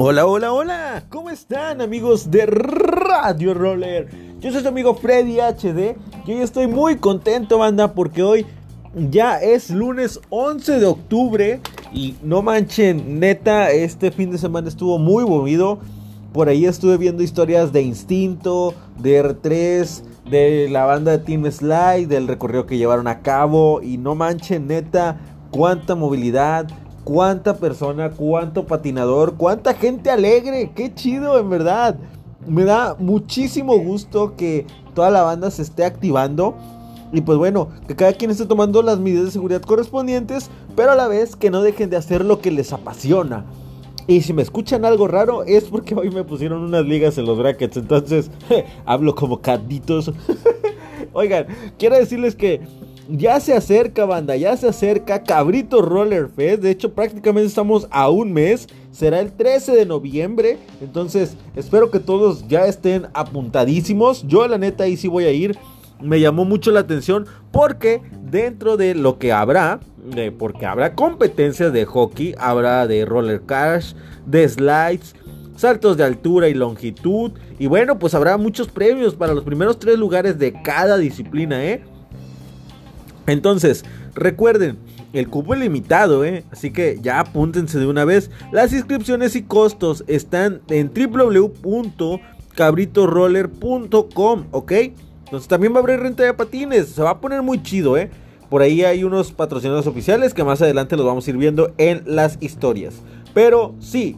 Hola, hola, hola, ¿cómo están amigos de Radio Roller? Yo soy su amigo Freddy HD y hoy estoy muy contento, banda, porque hoy ya es lunes 11 de octubre y no manchen, neta, este fin de semana estuvo muy movido. Por ahí estuve viendo historias de Instinto, de R3, de la banda de Team Slide, del recorrido que llevaron a cabo y no manchen, neta, cuánta movilidad, cuánta persona, cuánto patinador, cuánta gente alegre, qué chido en verdad. Me da muchísimo gusto que toda la banda se esté activando. Y pues bueno, que cada quien esté tomando las medidas de seguridad correspondientes, pero a la vez que no dejen de hacer lo que les apasiona. Y si me escuchan algo raro es porque hoy me pusieron unas ligas en los brackets, entonces hablo como caditos. Oigan, quiero decirles que ya se acerca, banda, ya se acerca Cabrito Roller Fest. De hecho, prácticamente estamos a un mes. Será el 13 de noviembre. Entonces, espero que todos ya estén apuntadísimos. Yo, la neta, ahí sí voy a ir. Me llamó mucho la atención porque dentro de lo que habrá, porque habrá competencias de hockey, habrá de roller cash, de slides, saltos de altura y longitud. Y bueno, pues habrá muchos premios para los primeros tres lugares de cada disciplina, ¿eh? Entonces, recuerden, el cupo es limitado, ¿eh? Así que ya apúntense de una vez. Las inscripciones y costos están en www.cabritoroller.com, ¿ok? Entonces también va a haber renta de patines. Se va a poner muy chido, ¿eh? Por ahí hay unos patrocinadores oficiales que más adelante los vamos a ir viendo en las historias. Pero sí.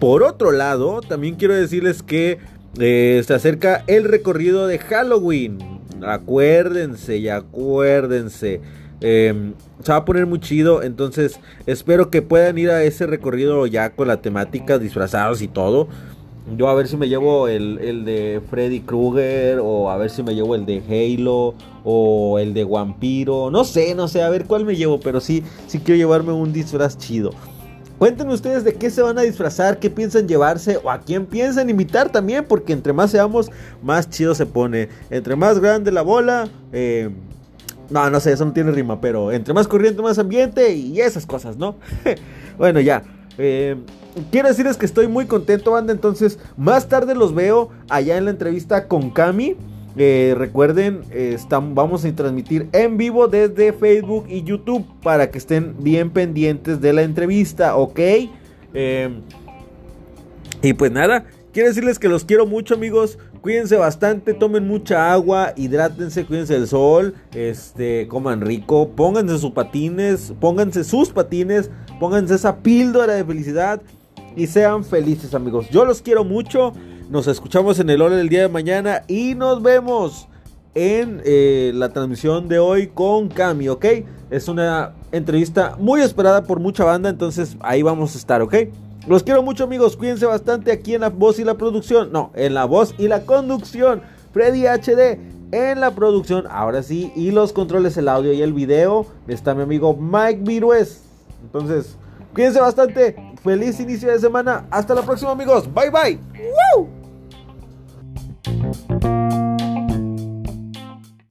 Por otro lado, también quiero decirles que eh, se acerca el recorrido de Halloween acuérdense y acuérdense. Em, se va a poner muy chido, entonces espero que puedan ir a ese recorrido ya con la temática, disfrazados y todo. Yo a ver si me llevo el, el, de Freddy Krueger o a ver si me llevo el de Halo o el de Vampiro. No sé, no sé, a ver cuál me llevo, pero sí, sí quiero llevarme un disfraz chido. Cuéntenme ustedes de qué se van a disfrazar, qué piensan llevarse o a quién piensan invitar también, porque entre más seamos, más chido se pone. Entre más grande la bola, eh, no, no sé, eso no tiene rima, pero entre más corriente, más ambiente y esas cosas, ¿no? bueno, ya. Eh, quiero decirles que estoy muy contento, banda. Entonces, más tarde los veo allá en la entrevista con Cami. Recuerden, vamos a transmitir en vivo desde Facebook y YouTube para que estén bien pendientes de la entrevista, ¿ok? Eh, y pues nada, quiero decirles que los quiero mucho amigos, cuídense bastante, tomen mucha agua, hidrátense, cuídense del sol, este, coman rico, pónganse sus patines, pónganse sus patines, pónganse esa píldora de felicidad y sean felices amigos. Yo los quiero mucho. Nos escuchamos en el hora del día de mañana y nos vemos en eh, la transmisión de hoy con Cami, ¿ok? Es una entrevista muy esperada por mucha banda, entonces ahí vamos a estar, ¿ok? Los quiero mucho amigos, cuídense bastante aquí en la voz y la producción, no, en la voz y la conducción, Freddy HD en la producción, ahora sí, y los controles, el audio y el video, está mi amigo Mike Virués. Entonces, cuídense bastante, feliz inicio de semana, hasta la próxima amigos, bye bye.